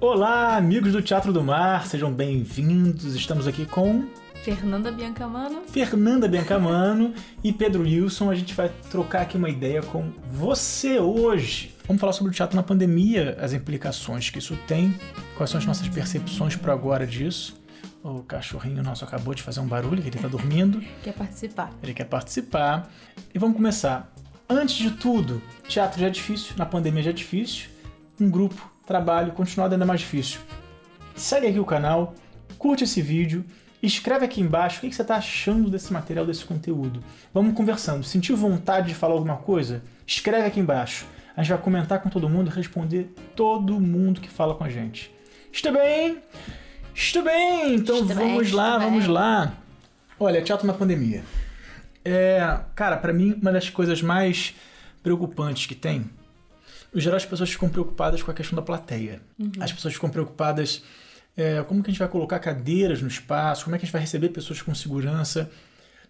Olá, amigos do Teatro do Mar, sejam bem-vindos. Estamos aqui com Fernanda Biancamano. Fernanda Biancamano e Pedro Wilson. A gente vai trocar aqui uma ideia com você hoje. Vamos falar sobre o teatro na pandemia, as implicações que isso tem, quais são as nossas percepções para agora disso. O cachorrinho nosso acabou de fazer um barulho, que ele está dormindo. Quer participar. Ele quer participar. E vamos começar. Antes de tudo, teatro já é difícil, na pandemia já é difícil. Um grupo, trabalho, continuado ainda mais difícil. Segue aqui o canal, curte esse vídeo, escreve aqui embaixo o que você está achando desse material, desse conteúdo. Vamos conversando. Sentiu vontade de falar alguma coisa? Escreve aqui embaixo. A gente vai comentar com todo mundo e responder todo mundo que fala com a gente. Está bem? Estou bem, então Estou bem, vamos lá, estou vamos bem. lá. Olha, teatro na pandemia. É, cara, pra mim, uma das coisas mais preocupantes que tem. No geral, as pessoas ficam preocupadas com a questão da plateia. As pessoas ficam preocupadas é, como que a gente vai colocar cadeiras no espaço, como é que a gente vai receber pessoas com segurança.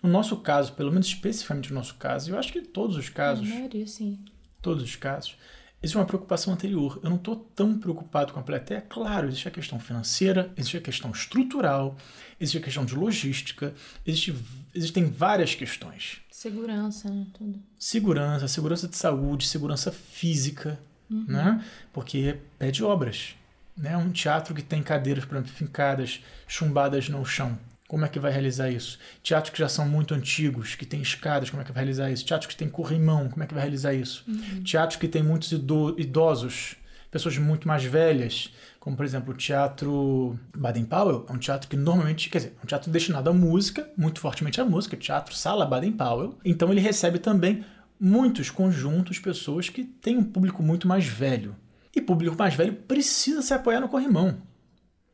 No nosso caso, pelo menos especificamente no nosso caso, eu acho que todos os casos, Na maioria, sim. todos os casos, existe uma preocupação anterior. Eu não estou tão preocupado com a plateia. Claro, existe a questão financeira, existe a questão estrutural, existe a questão de logística, existe, existem várias questões. Segurança, né? Tudo. Segurança, segurança de saúde, segurança física, né? Porque pede obras. Né? Um teatro que tem cadeiras, por exemplo, fincadas, chumbadas no chão. Como é que vai realizar isso? Teatros que já são muito antigos, que tem escadas, como é que vai realizar isso? Teatros que tem corrimão, como é que vai realizar isso? Teatros que tem muitos ido- idosos, pessoas muito mais velhas, como por exemplo o Teatro Baden-Powell, é um teatro que normalmente, quer dizer, é um teatro destinado à música, muito fortemente à música, Teatro Sala Baden-Powell. Então ele recebe também muitos conjuntos, pessoas que têm um público muito mais velho. E público mais velho precisa se apoiar no corrimão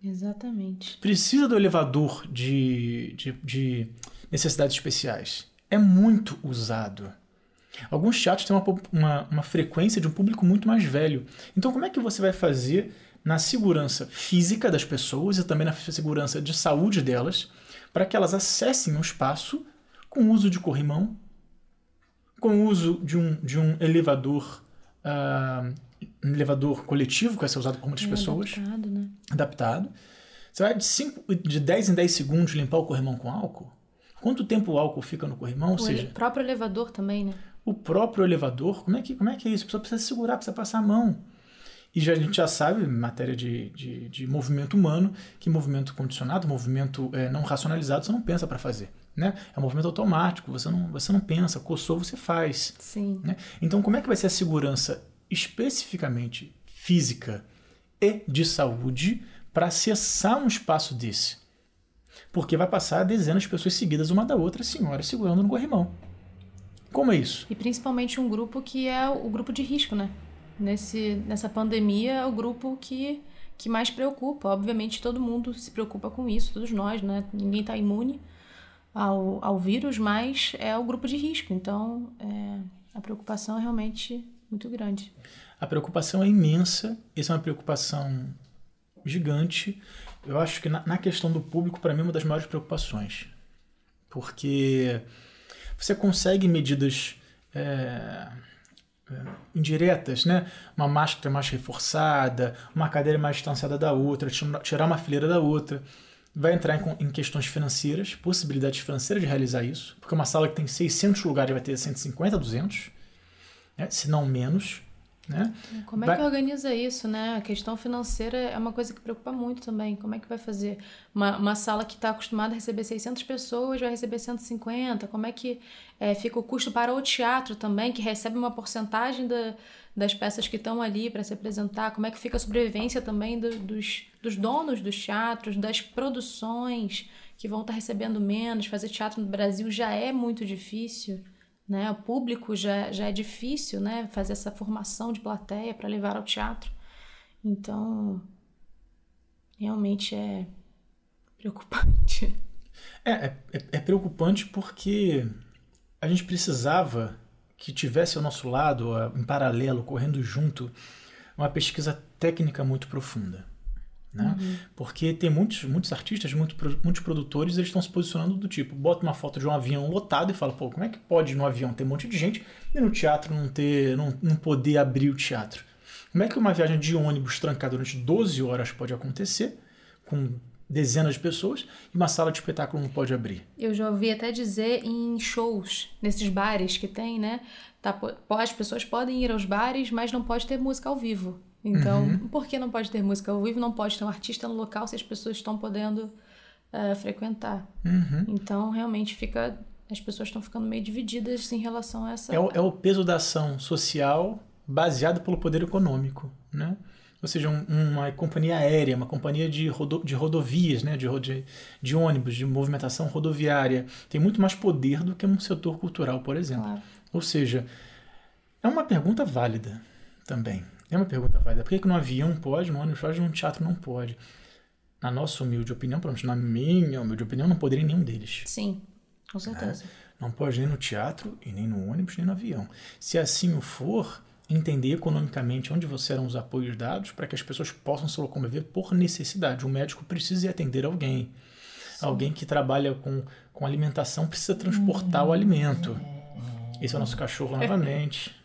Exatamente. precisa do elevador de, de, de necessidades especiais. É muito usado. Alguns teatros têm uma, uma, uma frequência de um público muito mais velho. Então, como é que você vai fazer na segurança física das pessoas e também na segurança de saúde delas para que elas acessem um espaço com o uso de corrimão, com o uso de um, de um elevador, ah, um elevador coletivo que vai ser usado por muitas É pessoas adaptado, né? adaptado. Você vai de, cinco, de 10 em 10 segundos limpar o corrimão com álcool? Quanto tempo o álcool fica no corrimão? Ou O seja, ele- próprio elevador também, né? o próprio elevador, como é que, como é, que é isso? A pessoa precisa segurar, precisa passar a mão. E já, a gente já sabe, em matéria de, de, de movimento humano, que movimento condicionado, movimento eh, não racionalizado, você não pensa para fazer. Né? É um movimento automático, você não, você não pensa, coçou, você faz. Sim. né? Então, como é que vai ser a segurança especificamente física e de saúde para acessar um espaço desse? Porque vai passar dezenas de pessoas seguidas uma da outra, senhoras segurando no corrimão. Como é isso? E principalmente um grupo que é o grupo de risco, né? Nesse, nessa pandemia é o grupo que, que mais preocupa. Obviamente todo mundo se preocupa com isso, todos nós, né? Ninguém está imune ao, ao vírus, mas é o grupo de risco. Então é, a preocupação é realmente muito grande. A preocupação é imensa, essa é uma preocupação gigante. Eu acho que na, na questão do público, para mim, é uma das maiores preocupações. Porque você consegue medidas é, é, indiretas, né? Uma máscara mais reforçada, uma cadeira mais distanciada da outra, tira- tirar uma fileira da outra. Vai entrar em, em questões financeiras, possibilidades financeiras de realizar isso, porque uma sala que tem 600 lugares vai ter 150, 200, né? se não menos. Né? Como é Vai- que organiza isso, né? A questão financeira é uma coisa que preocupa muito também. Como é que vai fazer? Uma, uma sala que está acostumada a receber 600 pessoas vai receber 150? Como é que é, fica o custo para o teatro também, que recebe uma porcentagem da, das peças que estão ali para se apresentar? Como é que fica a sobrevivência também do- dos, dos donos dos teatros, das produções que vão estar recebendo menos? Fazer teatro no Brasil já é muito difícil né? O público já, já é difícil, né? Fazer essa formação de plateia para levar ao teatro. Então, realmente é preocupante. É, é, é- é preocupante porque a gente precisava que tivesse ao nosso lado, em paralelo, correndo junto, uma pesquisa técnica muito profunda. Né? Porque tem muitos, muitos artistas, muito muitos produtores, eles estão se posicionando do tipo, bota uma foto de um avião lotado e fala, pô, como é que pode no avião ter um monte de gente e no teatro não ter, não, não poder abrir o teatro? Como é que uma viagem de ônibus trancada durante 12 horas pode acontecer com dezenas de pessoas e uma sala de espetáculo não pode abrir? Eu já ouvi até dizer em shows, nesses bares que tem, né? Tá, as pessoas podem ir aos bares, mas não pode ter música ao vivo. Então, uhum. por que não pode ter música ao vivo? Não pode ter um artista no local se as pessoas estão podendo uh, frequentar. Uhum. Então, realmente fica. As pessoas estão ficando meio divididas em relação a essa. É o, é o peso da ação social baseado pelo poder econômico, né? Ou seja, um, uma companhia aérea, uma companhia de, rodo, de rodovias, né? de, de, de ônibus, de movimentação rodoviária, tem muito mais poder do que um setor cultural, por exemplo. Claro. Ou seja, é uma pergunta válida também. É uma pergunta válida. Por que, que no avião pode, no ônibus pode, no teatro não pode? Na nossa humilde opinião, pelo menos na minha humilde opinião, não poderia nenhum deles. Sim, com certeza. É, não pode nem no teatro, e nem no ônibus, nem no avião. Se assim o for, entender economicamente onde você serão os apoios dados para que as pessoas possam se locomover por necessidade. O médico precisa ir atender alguém. Sim. Alguém que trabalha com, com alimentação precisa transportar hum. o alimento. Esse é o nosso cachorro novamente.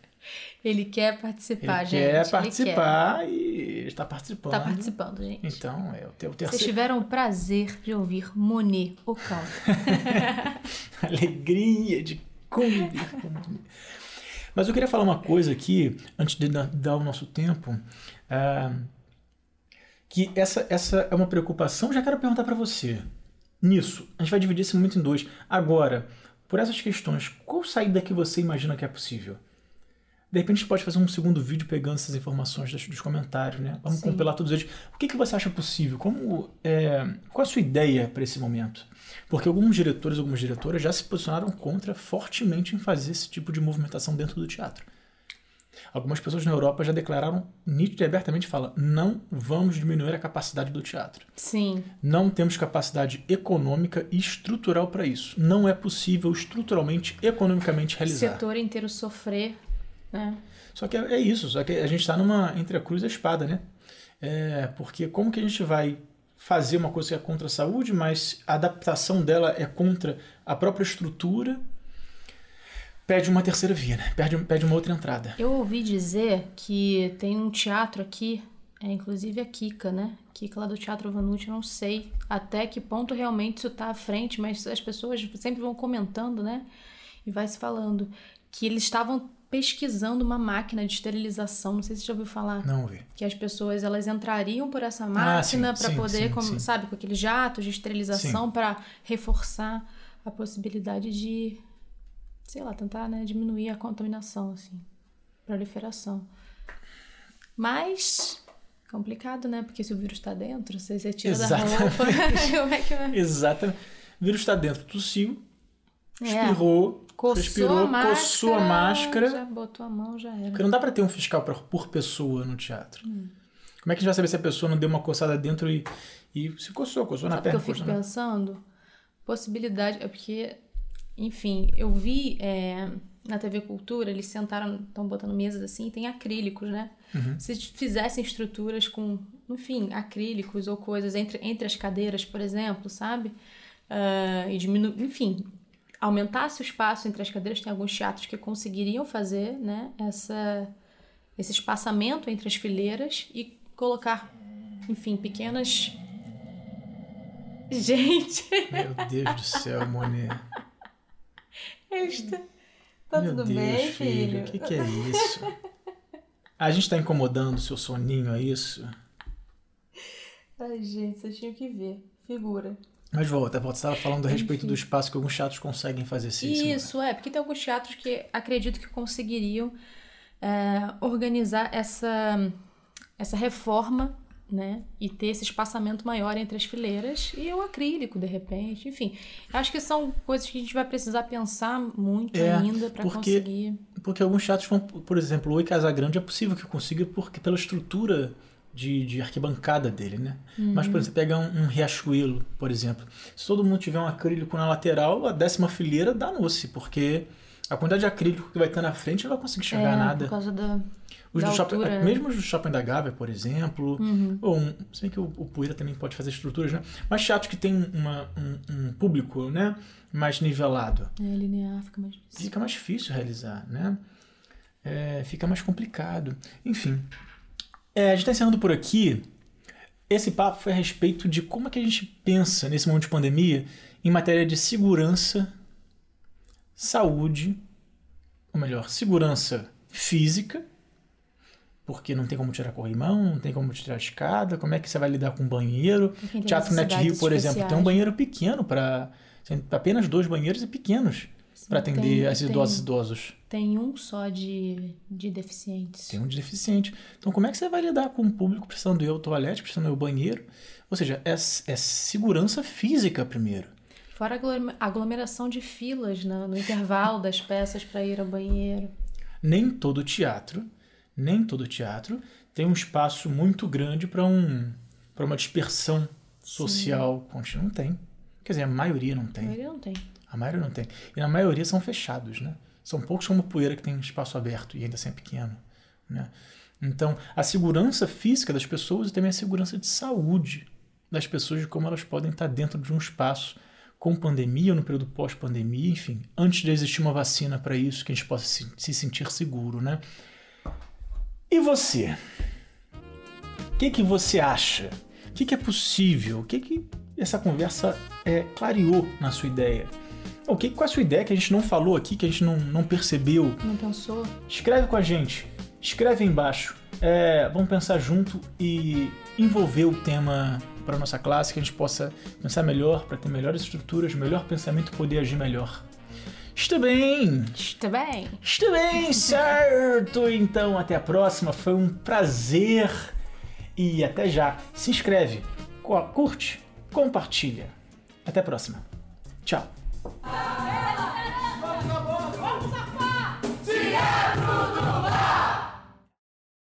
Ele quer participar, ele gente. Quer participar quer. e está participando. Está participando, gente. Então, é o teu terceiro. Vocês tiveram o prazer de ouvir Monet, o cão. Alegria de conviver com Monet. Mas eu queria falar uma coisa aqui, antes de dar o nosso tempo, uh, que essa, essa é uma preocupação. Já quero perguntar para você. Nisso, a gente vai dividir esse momento em dois. Agora, por essas questões, qual saída que você imagina que é possível? De repente a gente pode fazer um segundo vídeo pegando essas informações dos, comentários, né? Vamos Sim. compilar todos eles. O que, que você acha possível? Como, é, qual a sua ideia para esse momento? Porque alguns diretores, algumas diretoras já se posicionaram contra fortemente em fazer esse tipo de movimentação dentro do teatro. Algumas pessoas na Europa já declararam nítido e abertamente fala: não vamos diminuir a capacidade do teatro. Sim. Não temos capacidade econômica e estrutural para isso. Não é possível estruturalmente, economicamente realizar. O setor inteiro sofrer é. Só que é, é, isso, só que a gente está numa entre a cruz e a espada, né? É, porque como que a gente vai fazer uma coisa que é contra a saúde, mas a adaptação dela é contra a própria estrutura, pede uma terceira via, né? Pede, pede uma outra entrada. Eu ouvi dizer que tem um teatro aqui, é, inclusive a Kika, né? Kika lá do Teatro Vanucci, não sei até que ponto realmente isso está à frente, mas as pessoas sempre vão comentando, né? E vai se falando que eles estavam pesquisando uma máquina de esterilização. Não sei se você já ouviu falar. Não ouvi. Que as pessoas elas entrariam por essa máquina ah, para poder, sim, como, sim. sabe, com aqueles jatos de esterilização para reforçar a possibilidade de, sei lá, tentar né, diminuir a contaminação, assim, proliferação. Mas complicado, né? Porque se o vírus está dentro, você, você tira Exatamente. da roupa, como é que vai? Exatamente. O vírus está dentro, tossiu, é. Espirrou, Coçou respirou, a máscara, coçou a máscara. Já botou a mão, já era. Porque não dá para ter um fiscal por, por pessoa no teatro. Hum. Como é que a gente vai saber se a pessoa não deu uma coçada dentro e, e se coçou, coçou Sabe na perna? Que eu fico pensando, possibilidade, é porque, enfim, eu vi é, na TV Cultura, eles sentaram, estão botando mesas assim, e tem acrílicos, né? Uhum. Se fizessem estruturas com, enfim, acrílicos ou coisas entre, entre as cadeiras, por exemplo, sabe? Uh, e diminu... enfim, aumentasse o espaço entre as cadeiras, tem alguns teatros que conseguiriam fazer né, essa, esse espaçamento entre as fileiras e colocar, enfim, pequenas. Gente! Meu Deus do céu, Monet. Está... Tá Meu tudo Deus, bem, filho? O que, que é isso? A gente está incomodando o seu soninho, é isso? Ai, gente, vocês tinham que ver. Figura. Mas volta. Você estava falando a respeito do espaço que alguns teatros conseguem fazer sim. Isso, é, porque tem alguns teatros que acredito que conseguiriam é, organizar essa, essa reforma, né? E ter esse espaçamento maior entre as fileiras e o acrílico, de repente. Enfim, acho que são coisas que a gente vai precisar pensar muito é, ainda para conseguir. Porque alguns teatros vão, por exemplo, o Oi Casa Grande é possível que consiga, porque pela estrutura de, de arquibancada dele, né? Uhum. Mas, por exemplo, você pega um, um, Riachuelo, por exemplo. Se todo mundo tiver um acrílico na lateral, a décima fileira danou-se, porque a quantidade de acrílico que vai ter na frente não vai conseguir enxergar é, nada. Por causa da. Os da do shopping, altura. mesmo os do shopping da Gávea, por exemplo, uhum. ou um, se bem que o, o Poeira também pode fazer estruturas, né? Mas teatros que tem uma, um, um, público, né? Mais nivelado. É, linear fica mais difícil. Fica mais difícil realizar, né? É, fica mais complicado. Enfim, É, a gente está encerrando por aqui. Esse papo foi a respeito de como é que a gente pensa nesse momento de pandemia em matéria de segurança, saúde, ou melhor, segurança física, porque não tem como tirar corrimão, não tem como tirar a escada, como é que você vai lidar com banheiro? Teatro Net Rio, por exemplo, tem um banheiro pequeno para apenas dois banheiros e pequenos para atender as idosas e idosos. Tem um só de, de deficientes. Tem um de deficiente. Então, como é que você vai lidar com o público precisando ir ao toalete, precisando ir ao banheiro? Ou seja, é, é segurança física primeiro. Fora a aglomeração de filas no, no intervalo das peças para ir ao banheiro. Nem todo teatro, nem todo teatro tem um espaço muito grande para um, uma dispersão social contínua. Não tem. Quer dizer, a maioria não tem. A maioria não tem. A maioria não tem. E na maioria são fechados, né? São poucos como poeira que tem espaço aberto e ainda assim é pequeno, né? Então, a segurança física das pessoas e também a segurança de saúde das pessoas, de como elas podem estar dentro de um espaço com pandemia ou no período pós-pandemia, enfim, antes de existir uma vacina para isso, que a gente possa se, se sentir seguro, né? E você? O que, que você acha? O que, que é possível? O que, que essa conversa é, clareou na sua ideia? O que, qual é a sua ideia que a gente não falou aqui, que a gente não, não percebeu? Não pensou? Escreve com a gente. Escreve aí embaixo. É, vamos pensar junto e envolver o tema para nossa classe, que a gente possa pensar melhor, para ter melhores estruturas, melhor pensamento e poder agir melhor. Está bem! Está bem! Está bem, certo! Então, até a próxima. Foi um prazer. E até já. Se inscreve, curte, compartilha. Até a próxima. Tchau! Ah!